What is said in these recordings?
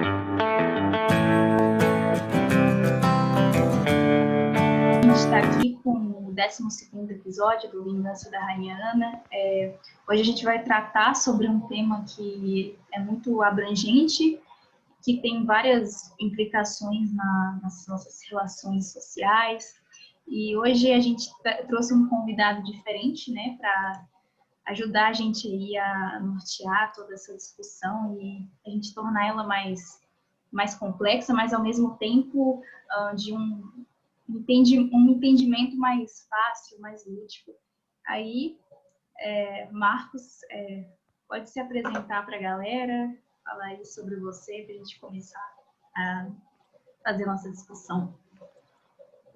A gente está aqui com o 12 episódio do Vingança da Rainha Ana. É, hoje a gente vai tratar sobre um tema que é muito abrangente, que tem várias implicações na, nas nossas relações sociais. E hoje a gente trouxe um convidado diferente, né, para ajudar a gente aí a nortear toda essa discussão e a gente tornar ela mais, mais complexa, mas ao mesmo tempo uh, de um, um entendimento mais fácil, mais lúdico. Aí, é, Marcos, é, pode se apresentar para a galera, falar aí sobre você, para a gente começar a fazer nossa discussão.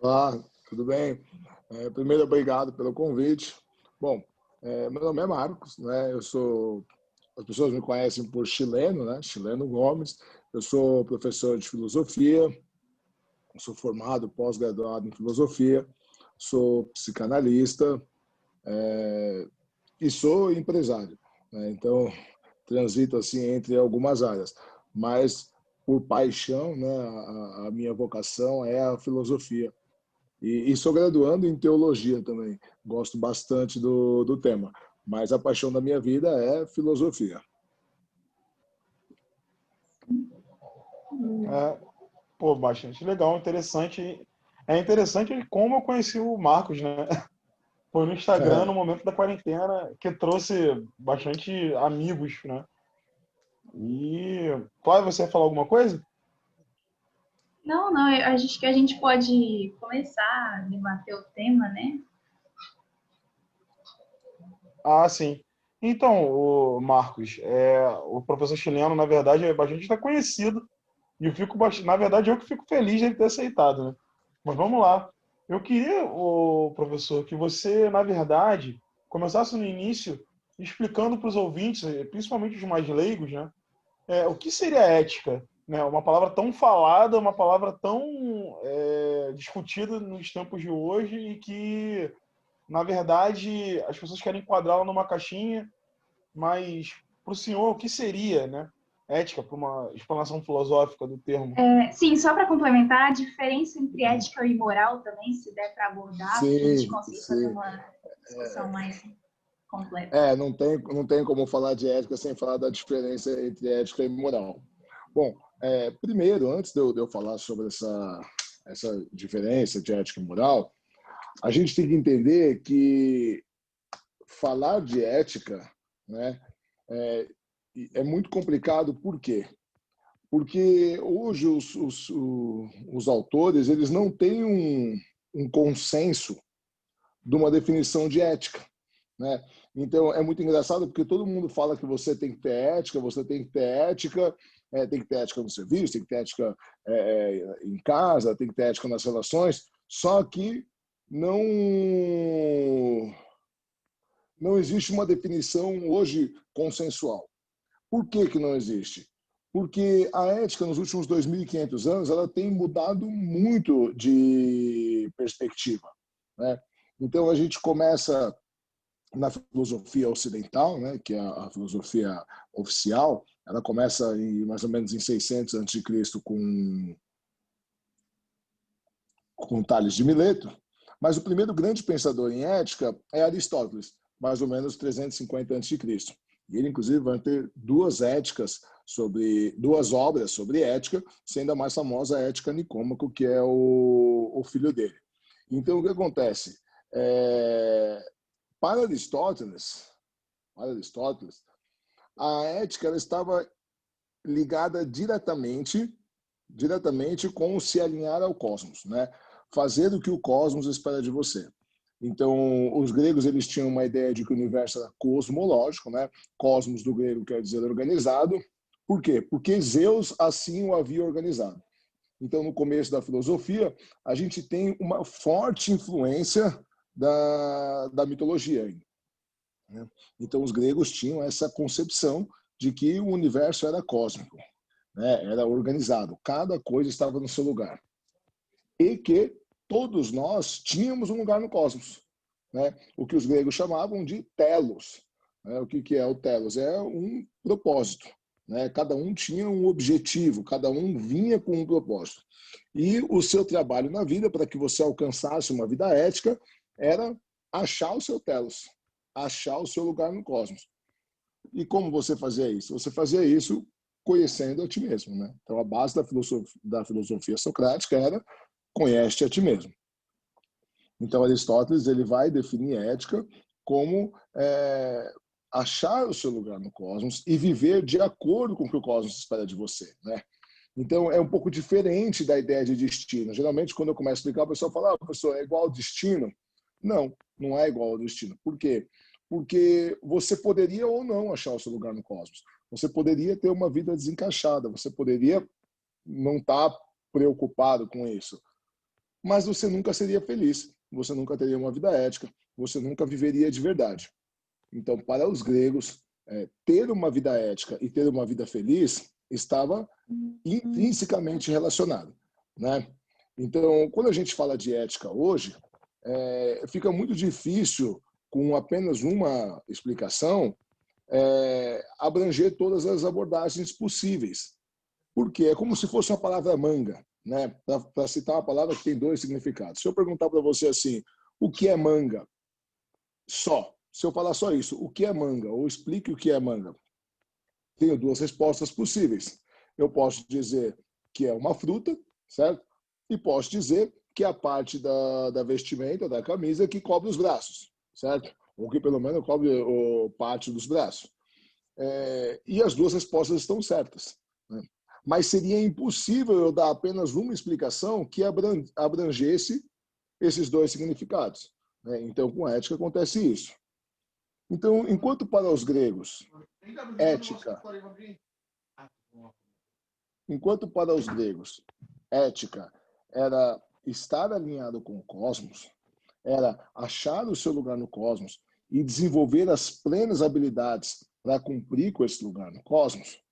Olá, tudo bem? É, primeiro, obrigado pelo convite. Bom, é, meu nome é Marcos, né? Eu sou as pessoas me conhecem por chileno, né? Chileno Gomes. Eu sou professor de filosofia, sou formado, pós-graduado em filosofia, sou psicanalista é, e sou empresário. Né? Então, transito assim entre algumas áreas, mas por paixão, né? A, a minha vocação é a filosofia. E, e, sou graduando em teologia também. Gosto bastante do, do tema. Mas a paixão da minha vida é filosofia. É, pô, bastante legal, interessante. É interessante como eu conheci o Marcos, né? Foi no Instagram, é. no momento da quarentena, que trouxe bastante amigos, né? E. Pode você falar alguma coisa? Não, não, acho que a gente pode começar a debater o tema, né? Ah, sim. Então, o Marcos, é, o professor chileno, na verdade, é bastante conhecido. E eu fico, na verdade, eu que fico feliz de ele ter aceitado, né? Mas vamos lá. Eu queria, o professor, que você, na verdade, começasse no início explicando para os ouvintes, principalmente os mais leigos, né? É, o que seria ética? Né, uma palavra tão falada, uma palavra tão é, discutida nos tempos de hoje e que, na verdade, as pessoas querem enquadrá-la numa caixinha, mas para o senhor, o que seria né, ética, para uma explanação filosófica do termo? É, sim, só para complementar, a diferença entre ética e moral também, se der para abordar, sim, a gente consegue sim. fazer uma discussão é... mais completa. É, não tem, não tem como falar de ética sem falar da diferença entre ética e moral. Bom, é, primeiro, antes de eu, de eu, falar sobre essa, essa diferença de ética e moral, a gente tem que entender que falar de ética né, é, é muito complicado, por quê? Porque hoje os, os, os autores eles não têm um, um consenso de uma definição de ética. Né? Então é muito engraçado porque todo mundo fala que você tem que ter ética, você tem que ter ética, é, tem que ter ética no serviço, tem que ter ética é, é, em casa, tem que ter ética nas relações, só que não não existe uma definição hoje consensual. Por que, que não existe? Porque a ética nos últimos 2.500 anos ela tem mudado muito de perspectiva. Né? Então a gente começa na filosofia ocidental, né, que é a filosofia oficial, ela começa em mais ou menos em 600 a.C. com com Tales de Mileto, mas o primeiro grande pensador em ética é Aristóteles, mais ou menos 350 a.C. E ele inclusive vai ter duas éticas sobre duas obras sobre ética, sendo a mais famosa a Ética Nicômaco, que é o, o filho dele. Então o que acontece? É, para Aristóteles, para Aristóteles, a ética ela estava ligada diretamente diretamente com se alinhar ao cosmos, né? Fazer o que o cosmos espera de você. Então, os gregos eles tinham uma ideia de que o universo era cosmológico, né? Cosmos do grego quer dizer organizado. Por quê? Porque Zeus assim o havia organizado. Então, no começo da filosofia, a gente tem uma forte influência da, da mitologia. Né? Então, os gregos tinham essa concepção de que o universo era cósmico, né? era organizado, cada coisa estava no seu lugar. E que todos nós tínhamos um lugar no cosmos, né? o que os gregos chamavam de telos. Né? O que, que é o telos? É um propósito. Né? Cada um tinha um objetivo, cada um vinha com um propósito. E o seu trabalho na vida, para que você alcançasse uma vida ética, era achar o seu telos, achar o seu lugar no cosmos. E como você fazia isso? Você fazia isso conhecendo a ti mesmo. Né? Então, a base da filosofia, da filosofia socrática era conhece a ti mesmo. Então, Aristóteles ele vai definir ética como é, achar o seu lugar no cosmos e viver de acordo com o que o cosmos espera de você, né? Então, é um pouco diferente da ideia de destino. Geralmente, quando eu começo a explicar, o pessoal fala, ah, professor, é igual ao destino? Não, não é igual ao destino. Por quê? Porque você poderia ou não achar o seu lugar no cosmos. Você poderia ter uma vida desencaixada, você poderia não estar tá preocupado com isso. Mas você nunca seria feliz, você nunca teria uma vida ética, você nunca viveria de verdade. Então, para os gregos, é, ter uma vida ética e ter uma vida feliz estava intrinsecamente relacionado, né? Então, quando a gente fala de ética hoje, é, fica muito difícil, com apenas uma explicação, é, abranger todas as abordagens possíveis. Porque é como se fosse uma palavra manga, né? Para citar uma palavra que tem dois significados. Se eu perguntar para você assim, o que é manga? Só se eu falar só isso, o que é manga? Ou explique o que é manga. Tenho duas respostas possíveis. Eu posso dizer que é uma fruta, certo? E posso dizer que é a parte da, da vestimenta, da camisa, que cobre os braços, certo? Ou que pelo menos cobre o, parte dos braços. É, e as duas respostas estão certas. Né? Mas seria impossível eu dar apenas uma explicação que abrangesse esses dois significados. Né? Então, com ética acontece isso. Então, enquanto para os gregos, ética. Enquanto para os gregos, ética era estar alinhado com o cosmos, era achar o seu lugar no cosmos e desenvolver as plenas habilidades para cumprir com esse lugar no cosmos.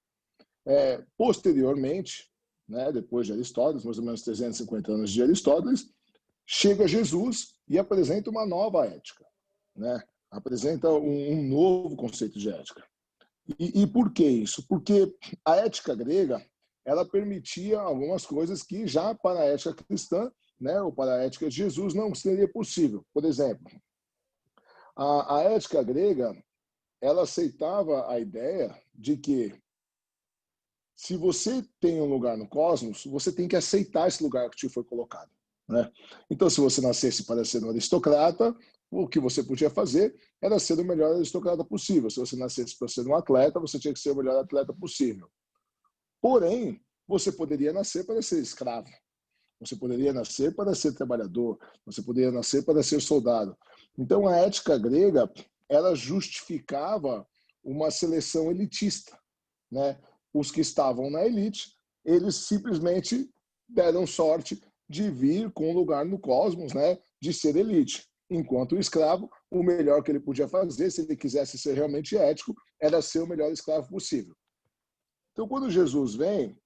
É, posteriormente, né, depois de Aristóteles, mais ou menos 350 anos de Aristóteles, chega Jesus e apresenta uma nova ética, né? apresenta um, um novo conceito de ética. E, e, por que isso? Porque a ética grega ela permitia algumas coisas que já para a ética cristã, né, ou para a ética de Jesus, não seria possível. Por exemplo, a, a ética grega ela aceitava a ideia de que se você tem um lugar no cosmos, você tem que aceitar esse lugar que te foi colocado. Né? Então, se você nascesse para ser um aristocrata, o que você podia fazer era ser o melhor aristocrata possível. Se você nascesse para ser um atleta, você tinha que ser o melhor atleta possível. Porém, você poderia nascer para ser escravo. Você poderia nascer para ser trabalhador. Você poderia nascer para ser soldado. Então, a ética grega ela justificava uma seleção elitista. Né? Os que estavam na elite, eles simplesmente deram sorte de vir com um lugar no cosmos, né? de ser elite enquanto escravo, o melhor que ele podia fazer, se ele quisesse ser realmente ético, era ser o melhor escravo possível. Então, quando Jesus vem,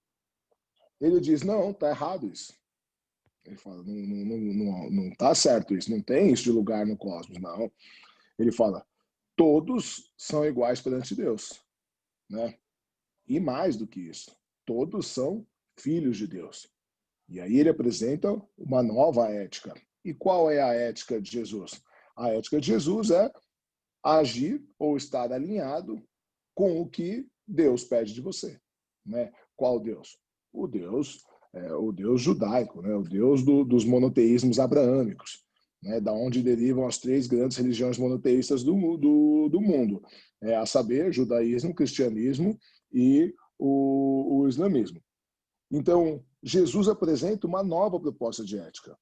ele diz: não, está errado isso. Ele fala: não, não, não, não tá certo isso, não tem isso de lugar no cosmos, não. Ele fala: todos são iguais perante Deus. Né? E mais do que isso, todos são filhos de Deus. E aí ele apresenta uma nova ética, e qual é a ética de Jesus? A ética de Jesus é agir ou estar alinhado com o que Deus pede de você. Né? Qual Deus? O Deus, é, o Deus judaico, né? o Deus do, dos monoteísmos abraâmicos, né? da onde derivam as três grandes religiões monoteístas do, do, do mundo, é, a saber, judaísmo, cristianismo e o, o islamismo. Então, Jesus apresenta uma nova proposta de ética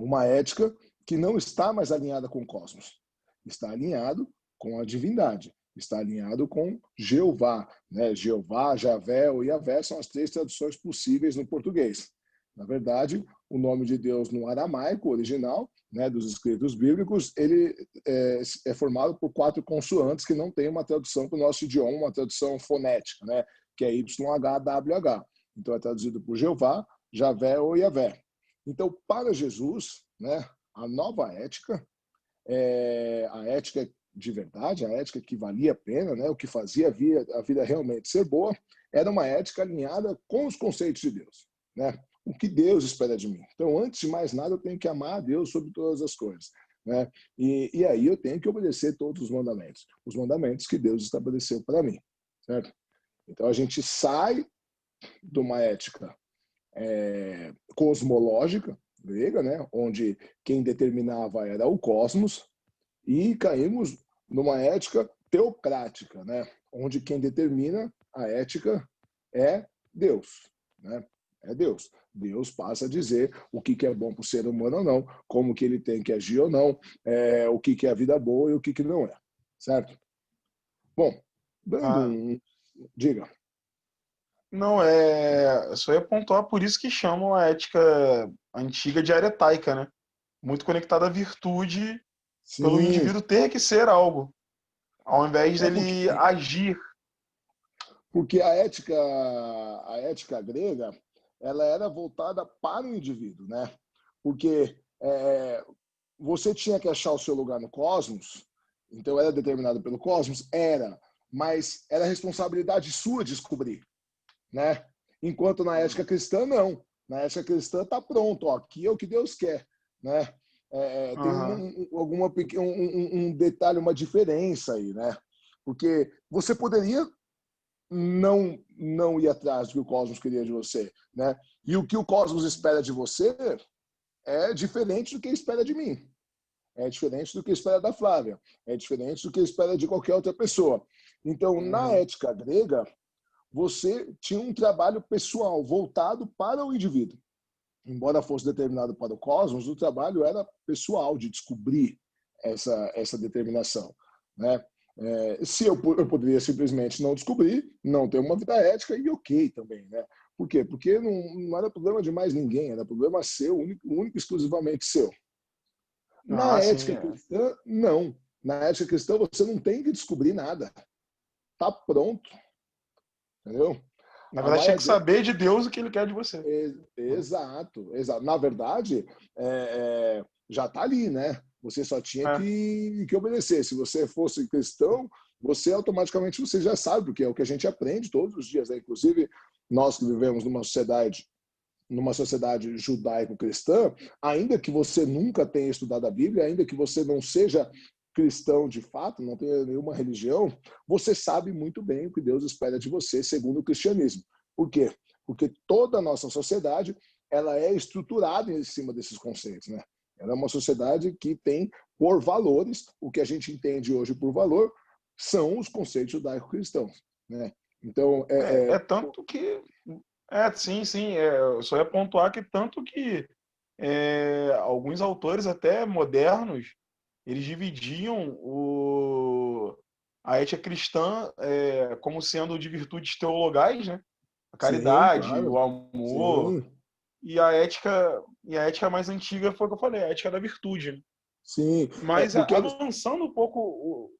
uma ética que não está mais alinhada com o cosmos, está alinhado com a divindade, está alinhado com Jeová. Né? Jeová, Javé ou Yavé são as três traduções possíveis no português. Na verdade, o nome de Deus no aramaico original, né, dos escritos bíblicos, ele é, é, formado por quatro consoantes que não tem uma tradução para o nosso idioma, uma tradução fonética, né, que é YHWH. Então é traduzido por Jeová, Javé ou Yavé. Então, para Jesus, né, a nova ética, é, a ética de verdade, a ética que valia a pena, né, o que fazia a vida, a vida realmente ser boa, era uma ética alinhada com os conceitos de Deus, né? O que Deus espera de mim. Então, antes de mais nada, eu tenho que amar a Deus sobre todas as coisas, né? E, e aí eu tenho que obedecer todos os mandamentos, os mandamentos que Deus estabeleceu para mim, certo? Então a gente sai de uma ética é, cosmológica grega, né, onde quem determinava era o cosmos, e caímos numa ética teocrática, né, onde quem determina a ética é Deus, né? É Deus. Deus passa a dizer o que, é bom para o ser humano ou não, como que ele tem que agir ou não, é, o que, é a vida boa e o que, que não é, certo? Bom, dando ah. um... Diga. Não, é. Só ia pontuar por isso que chamam a ética antiga de aretaica, né? Muito conectada à virtude Sim. pelo indivíduo ter que ser algo, ao invés é dele porque... agir. Porque a ética, a ética grega, ela era voltada para o indivíduo, né? Porque é, você tinha que achar o seu lugar no cosmos, então era determinado pelo cosmos, era, mas era responsabilidade sua descobrir né? Enquanto na ética cristã, não. Na ética cristã está pronto, ó, aqui é o que Deus quer, né? É, tem uhum. um, alguma, um, um detalhe, uma diferença aí, né? Porque você poderia não não ir atrás do que o cosmos queria de você, né? E o que o cosmos espera de você é diferente do que espera de mim. É diferente do que espera da Flávia. É diferente do que espera de qualquer outra pessoa. Então, uhum. na ética grega, você tinha um trabalho pessoal voltado para o indivíduo. Embora fosse determinado para o cosmos, o trabalho era pessoal, de descobrir essa, essa determinação. Né? É, se eu, eu poderia simplesmente não descobrir, não ter uma vida ética, e ok também. Né? Por quê? Porque não, não era problema de mais ninguém, era problema seu, único, único exclusivamente seu. Na ah, ética sim, é. cristã, não. Na ética cristã, você não tem que descobrir nada. Está pronto. Entendeu? Na verdade, tinha que saber de Deus o que ele quer de você. Exato, exato. Na verdade, é, é, já está ali, né? Você só tinha é. que, que obedecer. Se você fosse cristão, você automaticamente você já sabe, porque é o que a gente aprende todos os dias. Né? Inclusive, nós que vivemos numa sociedade numa sociedade judaico-cristã, ainda que você nunca tenha estudado a Bíblia, ainda que você não seja cristão de fato, não tem nenhuma religião, você sabe muito bem o que Deus espera de você segundo o cristianismo. Por quê? Porque toda a nossa sociedade ela é estruturada em cima desses conceitos, né? Ela é uma sociedade que tem por valores, o que a gente entende hoje por valor, são os conceitos judaico-cristãos, né? Então é, é, é, é, tanto que é sim, sim. É, eu só ia pontuar que tanto que é, alguns autores até modernos eles dividiam o, a ética cristã é, como sendo de virtudes teologais, né? A caridade, Sim, claro. o amor. Sim. E a ética e a ética mais antiga foi o que eu falei, a ética da virtude. Né? Sim. Mas é porque... avançando um pouco o...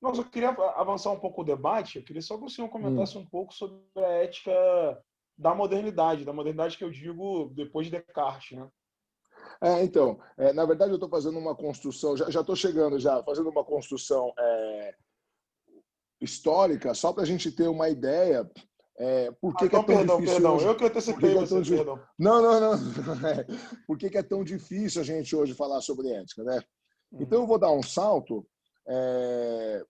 Nossa, eu queria avançar um pouco o debate. Eu queria só que o senhor comentasse hum. um pouco sobre a ética da modernidade, da modernidade que eu digo depois de Descartes, né? É, então, é, na verdade eu estou fazendo uma construção, já estou chegando já, fazendo uma construção é, histórica, só para a gente ter uma ideia é, por que, ah, que é tão perdão, difícil. Perdão, hoje? eu que antecipei você, é. Não, não, não. É, por que, que é tão difícil a gente hoje falar sobre ética, né? Então eu vou dar um salto é,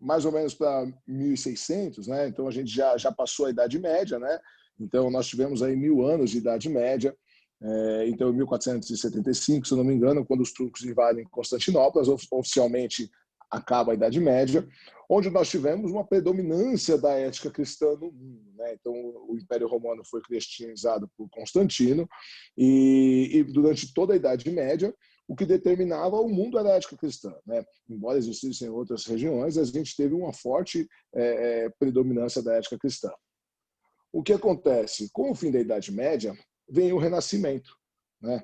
mais ou menos para 1600, né? Então a gente já, já passou a Idade Média, né? Então nós tivemos aí mil anos de Idade Média. É, então, em 1475, se não me engano, quando os turcos invadem Constantinopla, oficialmente acaba a Idade Média, onde nós tivemos uma predominância da ética cristã no mundo. Né? Então, o Império Romano foi cristianizado por Constantino, e, e, durante toda a Idade Média, o que determinava o mundo era a ética cristã. Né? Embora existissem outras regiões, a gente teve uma forte é, é predominância da ética cristã. O que acontece? Com o fim da Idade Média, vem o renascimento. Né?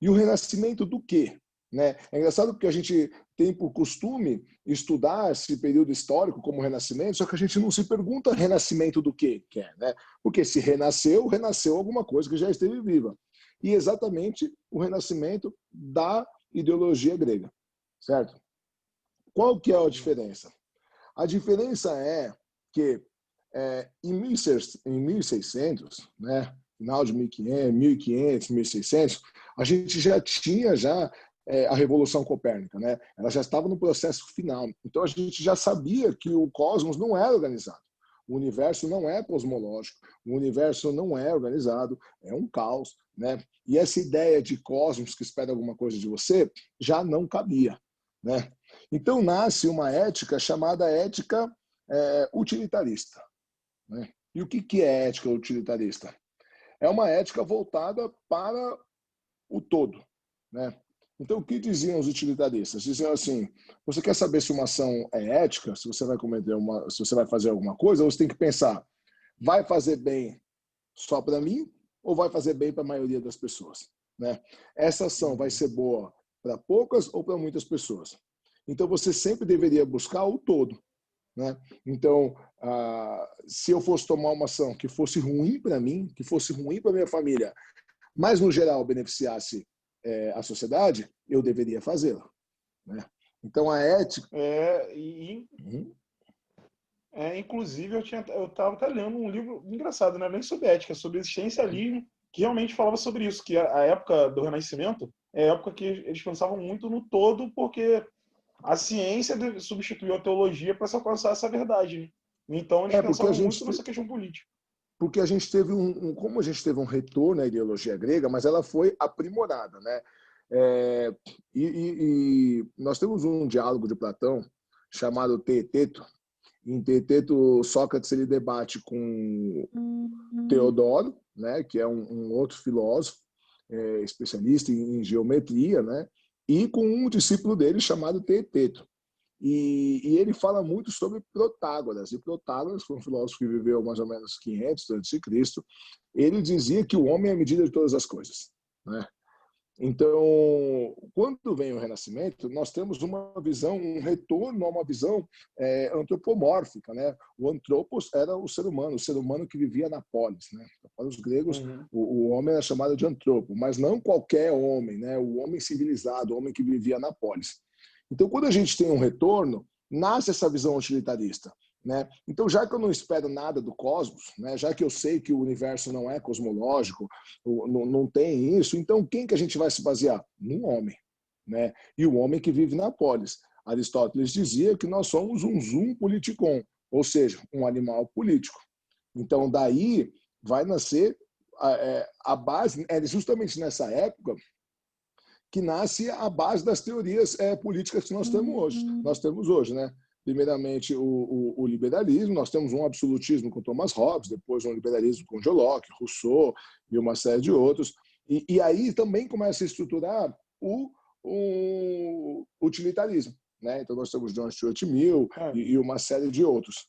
E o renascimento do quê? Né? É engraçado porque a gente tem por costume estudar esse período histórico como renascimento, só que a gente não se pergunta renascimento do quê que é, né? Porque se renasceu, renasceu alguma coisa que já esteve viva. E exatamente o renascimento da ideologia grega, certo? qual que é a diferença? A diferença é que é, em, 1600, né, final de 1500, 1500, 1600, a gente já tinha já é, a Revolução Copérnica, né? Ela já estava no processo final. Então a gente já sabia que o cosmos não era organizado. O universo não é cosmológico, o universo não é organizado, é um caos, né? E essa ideia de cosmos que espera alguma coisa de você já não cabia, né? Então nasce uma ética chamada ética é, utilitarista. Né? E o que, que é ética utilitarista? É uma ética voltada para o todo, né? Então, o que diziam os utilitaristas? Diziam assim: você quer saber se uma ação é ética, se você vai cometer uma, se você vai fazer alguma coisa, você tem que pensar: vai fazer bem só para mim ou vai fazer bem para a maioria das pessoas? Né? Essa ação vai ser boa para poucas ou para muitas pessoas? Então, você sempre deveria buscar o todo. Né? Então, ah, se eu fosse tomar uma ação que fosse ruim para mim, que fosse ruim para minha família, mas no geral beneficiasse é, a sociedade, eu deveria fazê-la. Né? Então a ética. É, e, uhum. é, inclusive, eu tinha, eu estava até lendo um livro engraçado, não é nem sobre ética, sobre existencialismo, que realmente falava sobre isso, que a, a época do Renascimento é a época que eles pensavam muito no todo, porque a ciência substituiu a teologia para se alcançar essa verdade. Né? Então eles é, pensavam gente... muito nessa questão política porque a gente teve um, um, como a gente teve um retorno à ideologia grega, mas ela foi aprimorada, né? É, e, e, e, nós temos um diálogo de Platão chamado Teeteto. Em Teeteto, Sócrates ele debate com uhum. Teodoro, né, que é um, um outro filósofo é, especialista em, em, geometria, né, e com um discípulo dele chamado Teeteto. E, e, ele fala muito sobre Protágoras. E Protágoras foi um filósofo que viveu mais ou menos 500 a.C. Ele dizia que o homem é a medida de todas as coisas. Né? Então, quando vem o Renascimento, nós temos uma visão, um retorno a uma visão é, antropomórfica. Né? O antropos era o ser humano, o ser humano que vivia na polis. Né? Para os gregos, uhum. o, o, homem era chamado de antropo, mas não qualquer homem, né? o homem civilizado, o homem que vivia na polis. Então, quando a gente tem um retorno, nasce essa visão utilitarista. Né? Então, já que eu não espero nada do cosmos, né? já que eu sei que o universo não é cosmológico, não, não tem isso, então quem que a gente vai se basear? Num homem. Né? E o homem que vive na polis. Aristóteles dizia que nós somos um zoom politikon, ou seja, um animal político. Então, daí vai nascer a, é, a base, é justamente nessa época que nasce a base das teorias é, políticas que nós temos hoje. Uhum. Nós temos hoje, né? Primeiramente, o, o, o, liberalismo, nós temos um absolutismo com Thomas Hobbes, depois um liberalismo com John Locke, Rousseau e uma série de outros. E, e aí também começa a estruturar o, o utilitarismo. Né? Então, nós temos John Stuart Mill é. e, e, uma série de outros.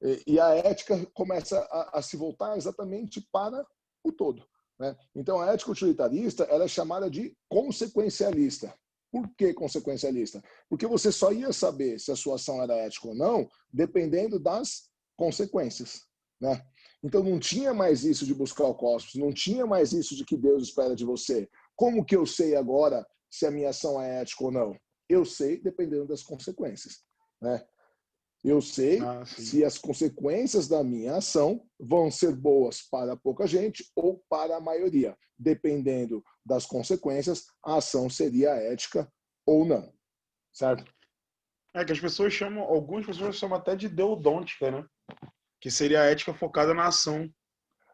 E, e a ética começa a, a se voltar exatamente para o todo. Né? Então, a ética utilitarista ela é chamada de consequencialista. Por que consequencialista? Porque você só ia saber se a sua ação era ética ou não dependendo das consequências. Né? Então, não tinha mais isso de buscar o cosmos, não tinha mais isso de que Deus espera de você. Como que eu sei agora se a minha ação é ética ou não? Eu sei dependendo das consequências. Né? Eu sei ah, se as consequências da minha ação vão ser boas para pouca gente ou para a maioria. Dependendo das consequências, a ação seria ética ou não. Certo? É que as pessoas chamam, algumas pessoas chamam até de deodôntica, né? Que seria a ética focada na ação.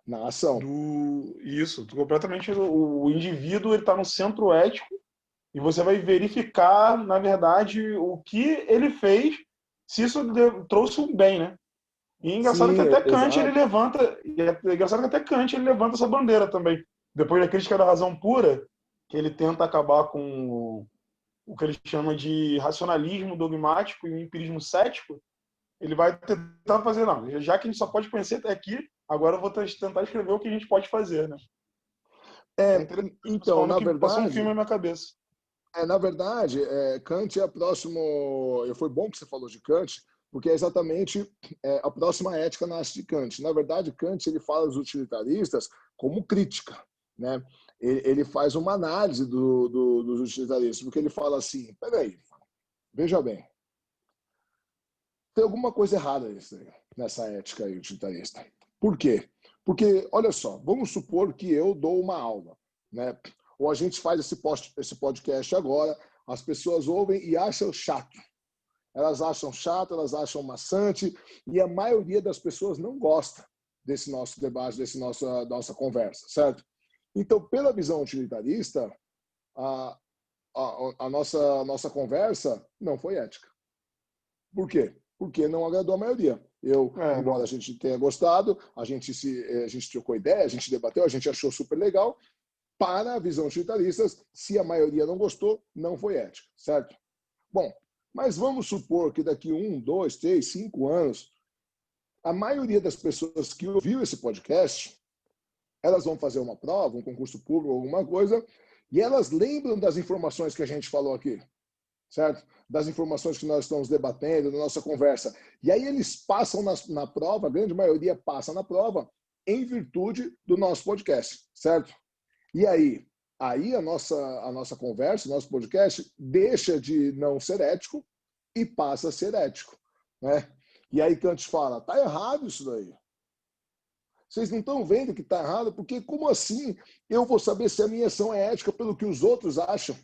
Na ação. Do... Isso, completamente. O, indivíduo ele está no centro ético e você vai verificar, na verdade, o que ele fez se isso trouxe um bem, né? E é engraçado Sim, que até Kant ele levanta, e é engraçado que até Kant ele levanta essa bandeira também. Depois da crítica da razão pura, que ele tenta acabar com o, o que ele chama de racionalismo dogmático e o empirismo cético, ele vai tentar fazer, não, já que a gente só pode conhecer até aqui, agora eu vou tentar escrever o que a gente pode fazer, né? É, então, na verdade... Passou um filme na minha cabeça. É, na verdade, é, Kant é próximo. Foi bom que você falou de Kant, porque é exatamente é, a próxima ética nasce de Kant. Na verdade, Kant ele fala dos utilitaristas como crítica, né? Ele, ele faz uma análise do, do, dos utilitaristas, porque ele fala assim: peraí, veja bem, tem alguma coisa errada nessa ética aí utilitarista. Por quê? Porque, olha só, vamos supor que eu dou uma aula, né? Ou a gente faz esse, post, esse podcast agora, as pessoas ouvem e acham chato. Elas acham chato, elas acham maçante, e a maioria das pessoas não gosta desse nosso debate, desse nossa nossa conversa, certo? Então, pela visão utilitarista, a, a, a nossa a nossa conversa não foi ética. Por quê? Porque não agradou a maioria. Eu, é. embora a gente tenha gostado, a gente se a gente trocou ideia, a gente debateu, a gente achou super legal. Para a visão utilitarista, se a maioria não gostou, não foi ética, certo? Bom, mas vamos supor que daqui um, dois, três, cinco anos a maioria das pessoas que ouviu esse podcast, elas vão fazer uma prova, um concurso público, alguma coisa, e elas lembram das informações que a gente falou aqui, certo? Das informações que nós estamos debatendo, da nossa conversa. E aí eles passam na, na prova, a grande maioria passa na prova, em virtude do nosso podcast, certo? E aí, aí a nossa, a nossa conversa, o nosso podcast, deixa de não ser ético e passa a ser ético, né? E aí Kant fala, tá errado isso daí. Vocês não estão vendo que está errado? Porque como assim eu vou saber se a minha ação é ética pelo que os outros acham?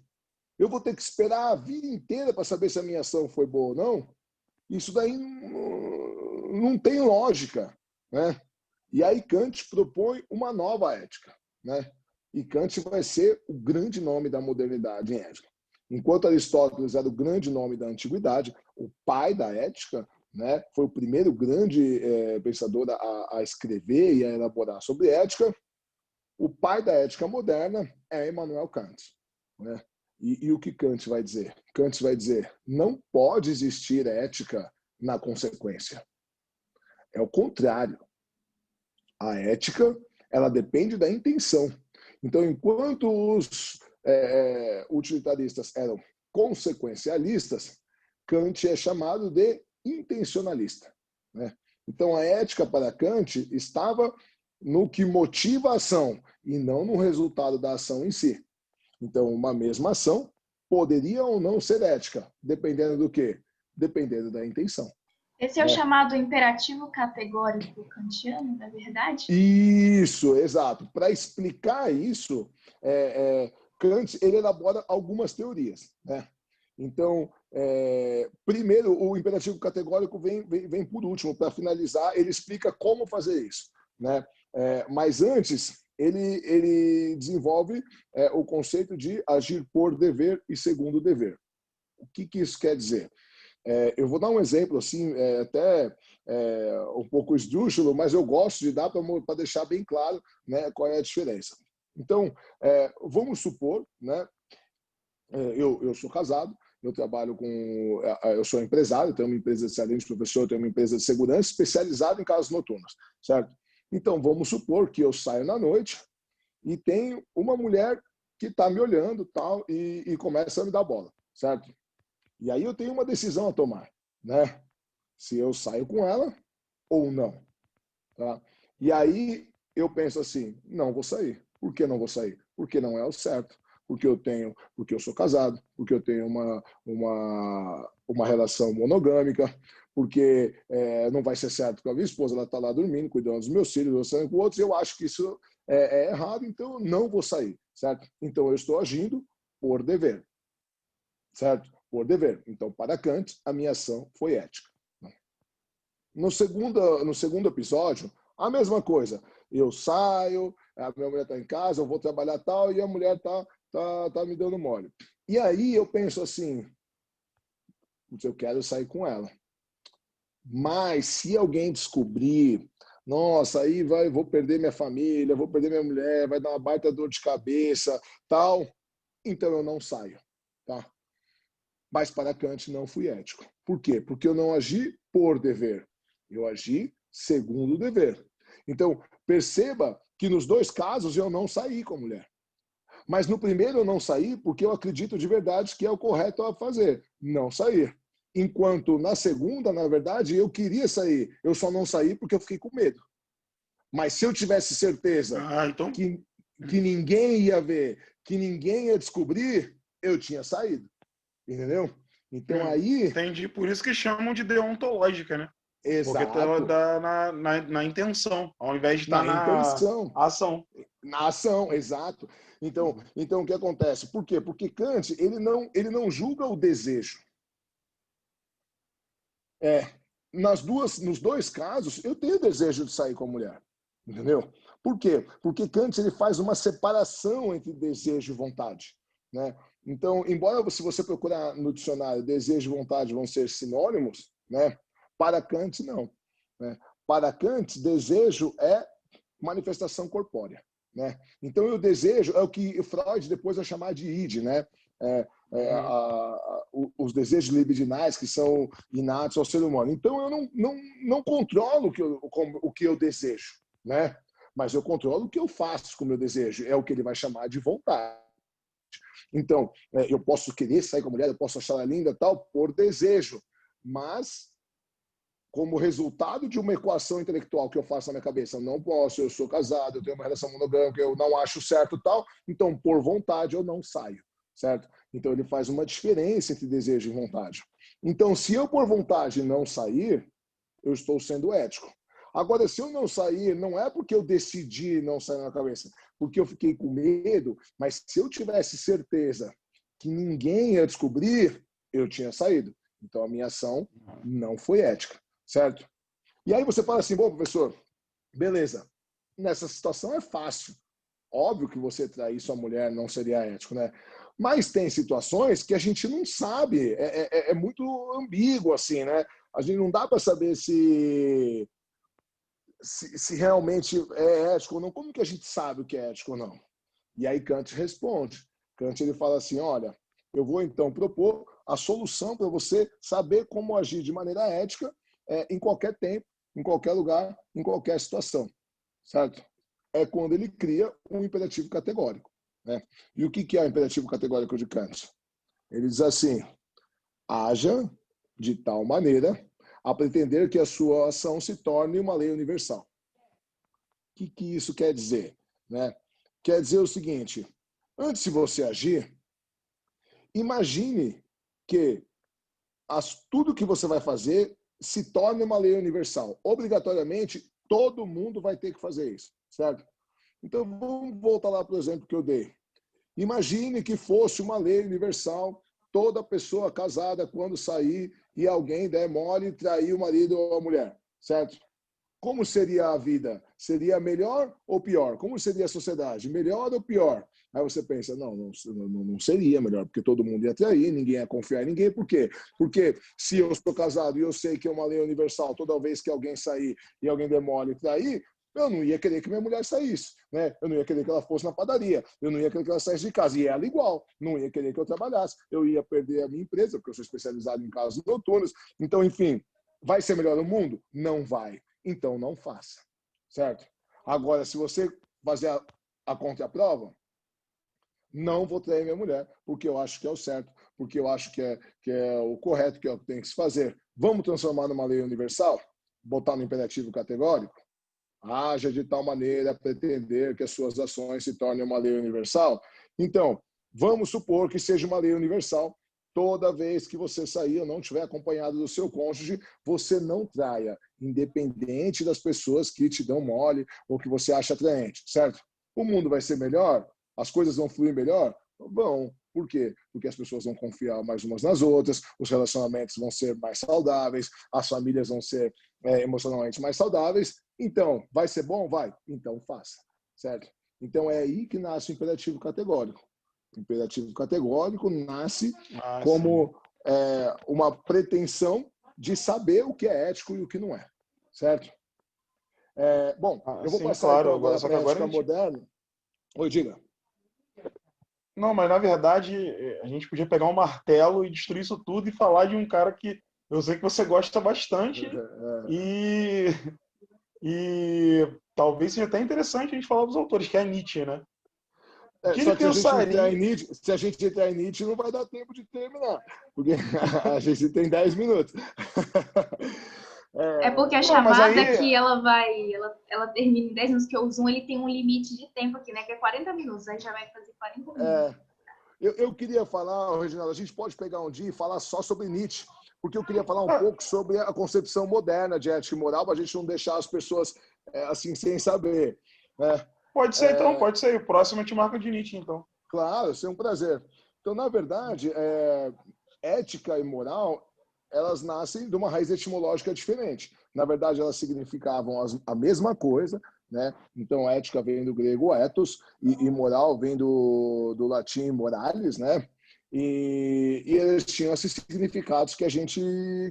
Eu vou ter que esperar a vida inteira para saber se a minha ação foi boa ou não? Isso daí não tem lógica. Né? E aí Kant propõe uma nova ética. Né? E Kant vai ser o grande nome da modernidade em ética. Enquanto Aristóteles era o grande nome da antiguidade, o pai da ética, né? foi o primeiro grande é, pensador a, a, escrever e a elaborar sobre ética. O pai da ética moderna é Immanuel Kant. Né? E, e o que Kant vai dizer? Kant vai dizer: não pode existir ética na consequência. É o contrário. A ética ela depende da intenção. Então, enquanto os é, utilitaristas eram consequencialistas, Kant é chamado de intencionalista. Né? Então, a ética para Kant estava no que motiva a ação e não no resultado da ação em si. Então, uma mesma ação poderia ou não ser ética, dependendo do quê? Dependendo da intenção. Esse é o é. chamado imperativo categórico kantiano, na verdade? Isso, exato. Para explicar isso, é, é, Kant ele elabora algumas teorias. Né? Então, é, primeiro, o imperativo categórico vem, vem, vem por último, para finalizar, ele explica como fazer isso. Né? É, mas antes, ele, ele desenvolve é, o conceito de agir por dever e segundo dever. O que, que isso quer dizer? É, eu vou dar um exemplo, assim, é, até é, um pouco esdrúxulo, mas eu gosto de dar para deixar bem claro né, qual é a diferença. Então, é, vamos supor, né, eu, eu sou casado, eu trabalho com. Eu sou empresário, tenho uma empresa de excelente professor, tenho uma empresa de segurança especializada em casas noturnas, certo? Então, vamos supor que eu saio na noite e tem uma mulher que está me olhando tal e, e começa a me dar bola, certo? E aí eu tenho uma decisão a tomar, né? Se eu saio com ela ou não, tá? E aí eu penso assim, não vou sair. Por que não vou sair? Porque não é o certo porque eu tenho, porque eu sou casado, porque eu tenho uma, uma, uma relação monogâmica, porque é, não vai ser certo com a minha esposa, ela está lá dormindo, cuidando dos meus filhos, dançando com outros, eu acho que isso é, é errado, então eu não vou sair, certo? Então eu estou agindo por dever, certo? Por dever. Então, para Kant, a minha ação foi ética. No segundo, no segundo episódio, a mesma coisa. Eu saio, a minha mulher está em casa, eu vou trabalhar tal, e a mulher está tá, tá me dando mole. E aí eu penso assim, eu quero sair com ela. Mas se alguém descobrir, nossa, aí vai, vou perder minha família, vou perder minha mulher, vai dar uma baita dor de cabeça, tal, então eu não saio, tá? Mas para Kant não fui ético. Por quê? Porque eu não agi por dever, eu agi segundo o dever. Então, perceba que nos dois casos eu não saí com a mulher. Mas no primeiro eu não saí porque eu acredito de verdade que é o correto a fazer, não sair. Enquanto na segunda, na verdade, eu queria sair, eu só não saí porque eu fiquei com medo. Mas se eu tivesse certeza ah, então... que, que ninguém ia ver, que ninguém ia descobrir, eu tinha saído. Entendeu? Então hum, aí. Entendi, por isso que chamam de deontológica, né? Exato. Porque está na, na, na, intenção, ao invés de estar na, na intenção. ação. Na ação, exato. Então, então o que acontece? Por quê? Porque Kant ele não, ele não julga o desejo. É, nas duas, nos dois casos, eu tenho desejo de sair com a mulher. Entendeu? Por quê? Porque Kant ele faz uma separação entre desejo e vontade. Né? Então, embora se você procurar no dicionário desejo e vontade vão ser sinônimos, né? para Kant não. Né? Para Kant, desejo é manifestação corpórea. Né? Então, o desejo é o que Freud depois vai chamar de id, né? É, é, a, a, os desejos libidinais que são inatos ao ser humano. Então, eu não, não, não controlo o que eu, o que eu desejo, né? mas eu controlo o que eu faço com o meu desejo. É o que ele vai chamar de vontade. Então, é, eu posso querer sair com a mulher, eu posso achar ela linda tal, por desejo, mas como resultado de uma equação intelectual que eu faço na minha cabeça, eu não posso, eu sou casado, eu tenho uma relação monogâmica, eu não acho certo tal, então por vontade eu não saio, certo? Então ele faz uma diferença entre desejo e vontade. Então, se eu por vontade não sair, eu estou sendo ético. Agora, se eu não sair, não é porque eu decidi não sair na cabeça, porque eu fiquei com medo, mas se eu tivesse certeza que ninguém ia descobrir, eu tinha saído. Então a minha ação não foi ética, certo? E aí você fala assim, bom, professor, beleza, nessa situação é fácil. Óbvio que você trair sua mulher não seria ético, né? Mas tem situações que a gente não sabe, é, é, é muito ambíguo, assim, né? A gente não dá para saber se se, se, realmente é ético ou não. Como que a gente sabe o que é ético ou não? E aí Kant responde. Kant ele fala assim, olha, eu vou então propor a solução para você saber como agir de maneira ética é, em qualquer tempo, em qualquer lugar, em qualquer situação, certo? É quando ele cria um imperativo categórico. Né? E o que, que é o imperativo categórico de Kant? Ele diz assim: haja de tal maneira a pretender que a sua ação se torne uma lei universal. O que, que isso quer dizer? Né? Quer dizer o seguinte: antes de você agir, imagine que as, tudo que você vai fazer se torne uma lei universal. Obrigatoriamente, todo mundo vai ter que fazer isso, certo? Então, vamos voltar lá para o exemplo que eu dei. Imagine que fosse uma lei universal, toda pessoa casada, quando sair, e alguém der mole e trair o marido ou a mulher, certo? Como seria a vida? Seria melhor ou pior? Como seria a sociedade? Melhor ou pior? Aí você pensa, não, não, não, seria melhor, porque todo mundo ia trair, ninguém ia confiar em ninguém. Por quê? Porque se eu estou casado e eu sei que é uma lei universal, toda vez que alguém sair e alguém demole trair, eu não ia querer que minha mulher saísse, né? Eu não ia querer que ela fosse na padaria, eu não ia querer que ela saísse de casa, e ela igual, não ia querer que eu trabalhasse, eu ia perder a minha empresa, porque eu sou especializado em casos noturnos. Então, enfim, vai ser melhor o mundo? Não vai. Então, não faça, certo? Agora, se você fazer a, a contraprova, não vou trair minha mulher, porque eu acho que é o certo, porque eu acho que é, que é o correto, que é o que tem que se fazer. Vamos transformar numa lei universal? Botar no imperativo categórico? Haja de tal maneira a pretender que as suas ações se tornem uma lei universal. Então, vamos supor que seja uma lei universal. Toda vez que você sair ou não estiver acompanhado do seu cônjuge, você não traia, independente das pessoas que te dão mole ou que você acha atraente, certo? O mundo vai ser melhor? As coisas vão fluir melhor? Vão. Por quê? Porque as pessoas vão confiar mais umas nas outras, os relacionamentos vão ser mais saudáveis, as famílias vão ser é, emocionalmente mais saudáveis. Então, vai ser bom? Vai. Então, faça. Certo? Então, é aí que nasce o imperativo categórico. O imperativo categórico nasce ah, como é, uma pretensão de saber o que é ético e o que não é. Certo? É, bom, ah, eu vou sim, passar claro, então agora para a ética gente... moderna. Oi, diga. Não, mas na verdade a gente podia pegar um martelo e destruir isso tudo e falar de um cara que eu sei que você gosta bastante é, é. e, e talvez seja até interessante a gente falar dos autores, que é Nietzsche, né? É, que só que pensaria... a Nietzsche, se a gente entrar em Nietzsche, não vai dar tempo de terminar, porque a gente tem 10 minutos. É, é porque a chamada aí... que ela vai, ela, ela termina em 10 minutos, que o Zoom ele tem um limite de tempo aqui, né? Que é 40 minutos, aí já vai fazer 40 minutos. É. Eu, eu queria falar, Reginaldo, a gente pode pegar um dia e falar só sobre Nietzsche, porque eu queria falar um pouco sobre a concepção moderna de ética e moral, para a gente não deixar as pessoas é, assim sem saber. Né? Pode ser, então, é... então, pode ser. O próximo eu te marco de Nietzsche, então. Claro, é um prazer. Então, na verdade, é... ética e moral, elas nascem de uma raiz etimológica diferente. Na verdade, elas significavam a mesma coisa, né? Então, ética vem do grego ethos e, e moral vem do, do latim moralis, né? E, e, eles tinham esses significados que a gente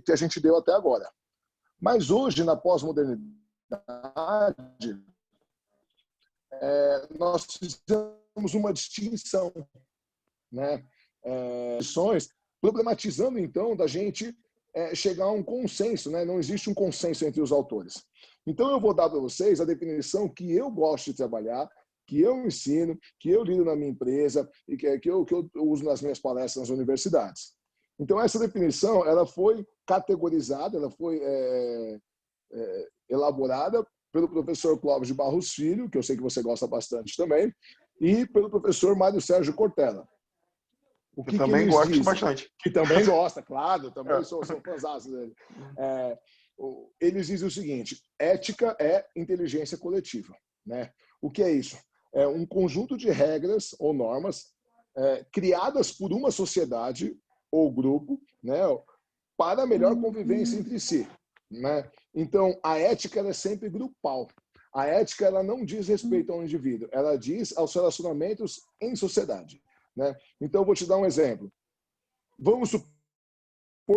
que a gente deu até agora. Mas hoje, na pós-modernidade, é, nós fizemos uma distinção, né? É, problematizando então da gente é, chegar a um consenso, né? Não existe um consenso entre os autores. Então eu vou dar para vocês a definição que eu gosto de trabalhar, que eu ensino, que eu lido na minha empresa e que, que, eu, que eu uso nas minhas palestras nas universidades. Então essa definição ela foi categorizada, ela foi é, é, elaborada pelo professor Clóvis de Barros Filho, que eu sei que você gosta bastante também, e pelo professor Mário Sérgio Cortella. O que, que também que gosto dizem? bastante. Que também gosta, claro, também é. sou, sou fãzão dele. É, eles dizem o seguinte: ética é inteligência coletiva. Né? O que é isso? É um conjunto de regras ou normas é, criadas por uma sociedade ou grupo né, para a melhor convivência entre si. Né? Então, a ética é sempre grupal. A ética ela não diz respeito ao indivíduo, ela diz aos relacionamentos em sociedade. Né? Então, vou te dar um exemplo. Vamos supor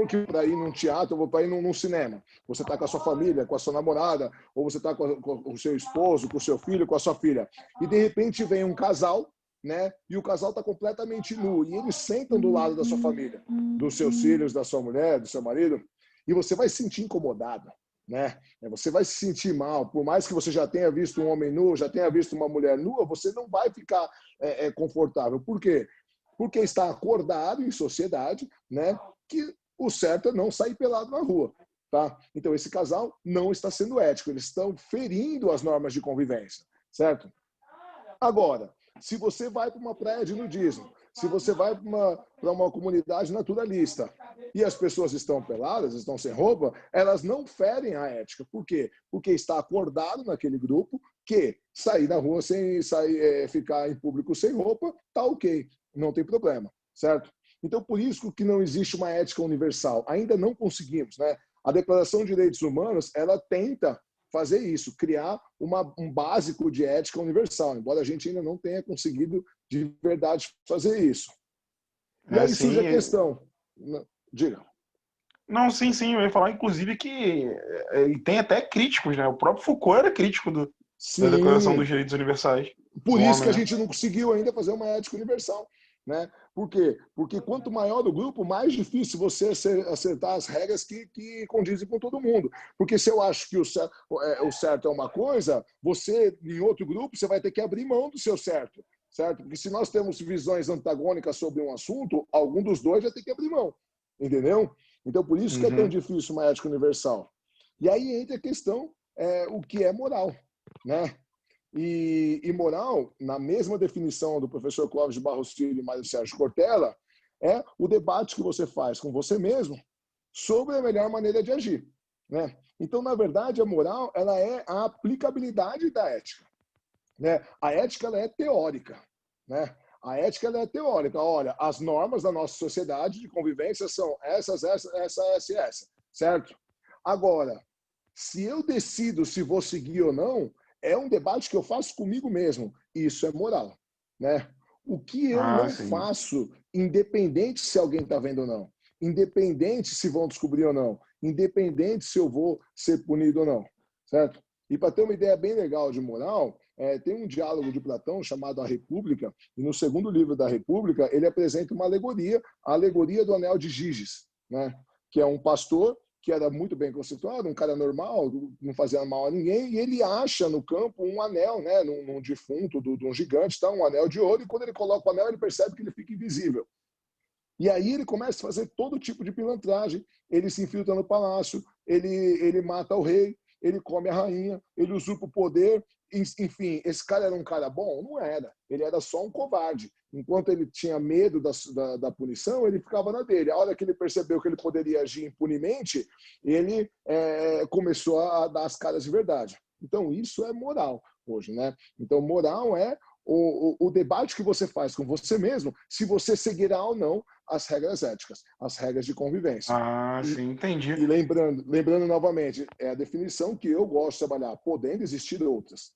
que para ir num teatro ou para ir num, num, cinema, você está com a sua família, com a sua namorada, ou você está com, com, o seu esposo, com o seu filho, com a sua filha, e de repente vem um casal, né? E o casal está completamente nu, e eles sentam do lado da sua família, dos seus filhos, da sua mulher, do seu marido, e você vai se sentir incomodado. Né? Você vai se sentir mal, por mais que você já tenha visto um homem nu, já tenha visto uma mulher nua, você não vai ficar é, é, confortável. Por quê? Porque está acordado em sociedade, né, que o certo é não sair pelado na rua. Tá? Então, esse casal não está sendo ético, eles estão ferindo as normas de convivência, certo? Agora, se você vai para uma praia de nudismo, se você vai para uma, uma comunidade naturalista e as pessoas estão peladas, estão sem roupa, elas não ferem a ética. Por quê? Porque está acordado naquele grupo que sair na rua sem sair, é, ficar em público sem roupa, tá ok, não tem problema, certo? Então, por isso que não existe uma ética universal. Ainda não conseguimos, né? A Declaração de Direitos Humanos, ela tenta fazer isso, criar uma, um básico de ética universal, embora a gente ainda não tenha conseguido de verdade fazer isso. E é, aí sim, surge a questão. Diga. Não, sim, sim, eu ia falar, inclusive, que é, e tem até críticos, né? O próprio Foucault era crítico do, da Declaração dos Direitos Universais. Por isso que a né? gente não conseguiu ainda fazer uma ética universal. Né? Por quê? Porque quanto maior o grupo, mais difícil você acertar as regras que, que condizem com todo mundo. Porque se eu acho que o certo, é, o certo é uma coisa, você, em outro grupo, você vai ter que abrir mão do seu certo. Certo? Porque se nós temos visões antagônicas sobre um assunto, algum dos dois vai ter que abrir mão. Entendeu? Então, por isso que uhum. é tão uhum. difícil uma ética universal. E aí entra a questão é, o que é moral. Né? E, e, moral, na mesma definição do professor Clóvis de Barros Filho e Mário Sérgio Cortella, é o debate que você faz com você mesmo sobre a melhor maneira de agir. Né? Então, na verdade, a moral ela é a aplicabilidade da ética. Né? A ética ela é teórica. Né? A ética ela é teórica. Olha, as normas da nossa sociedade de convivência são essas, essa, essa, essa essa. Certo? Agora, se eu decido se vou seguir ou não, é um debate que eu faço comigo mesmo. Isso é moral, né? O que eu ah, não sim. faço, independente se alguém está vendo ou não, independente se vão descobrir ou não, independente se eu vou ser punido ou não, certo? E para ter uma ideia bem legal de moral, é, tem um diálogo de Platão chamado A República, e no segundo livro da República ele apresenta uma alegoria, a alegoria do anel de Giges, né? que é um pastor que era muito bem constituído, um cara normal, não fazia mal a ninguém, e ele acha no campo um anel, né, num, num defunto de um gigante, tá, um anel de ouro, e quando ele coloca o anel, ele percebe que ele fica invisível. E aí ele começa a fazer todo tipo de pilantragem, ele se infiltra no palácio, ele, ele mata o rei, ele come a rainha, ele usurpa o poder, enfim, esse cara era um cara bom? Não era. Ele era só um covarde. Enquanto ele tinha medo da, da, da, punição, ele ficava na dele. A hora que ele percebeu que ele poderia agir impunemente, ele é, começou a dar as caras de verdade. Então, isso é moral hoje, né? Então, moral é o, o, o, debate que você faz com você mesmo, se você seguirá ou não as regras éticas, as regras de convivência. Ah, e, sim, entendi. E lembrando, lembrando novamente, é a definição que eu gosto de trabalhar, podendo existir outras.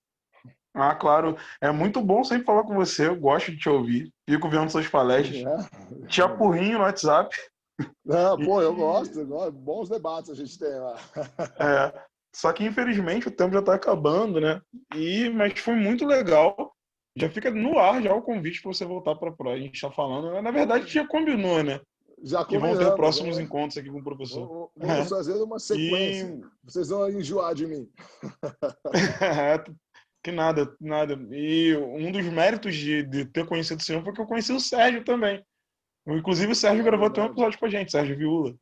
Ah, claro. É muito bom sempre falar com você. Eu gosto de te ouvir. Fico vendo suas palestras. É. Te apurrinho no WhatsApp. Não, pô, eu gosto, eu gosto. Bons debates a gente tem lá. É. Só que, infelizmente, o tempo já está acabando, né? E, mas foi muito legal. Já fica no ar já o convite para você voltar para a gente está falando. Na verdade, já combinou, né? Já que vão ter próximos encontros aqui com o professor. Vamos é. fazer uma sequência. E... Vocês vão enjoar de mim. Que nada, nada. E um dos méritos de, de ter conhecido o senhor foi que eu conheci o Sérgio também. Inclusive, o Sérgio é gravou até um episódio com a gente, Sérgio Viúla.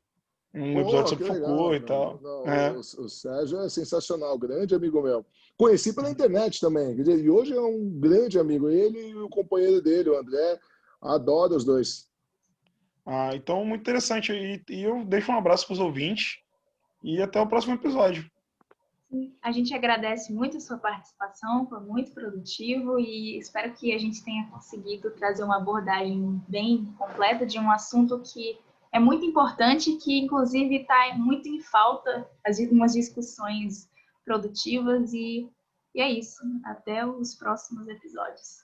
Um Pô, episódio sobre Foucault e tal. Não, é. o, o, Sérgio é sensacional, grande amigo meu. Conheci pela internet também, e hoje é um grande amigo. Ele e o companheiro dele, o André, adoro os dois. Ah, então, muito interessante. E, e eu deixo um abraço para os ouvintes e até o próximo episódio. A gente agradece muito a sua participação, foi muito produtivo e espero que a gente tenha conseguido trazer uma abordagem bem completa de um assunto que é muito importante, que inclusive está muito em falta, umas discussões produtivas e, e é isso. Até os próximos episódios.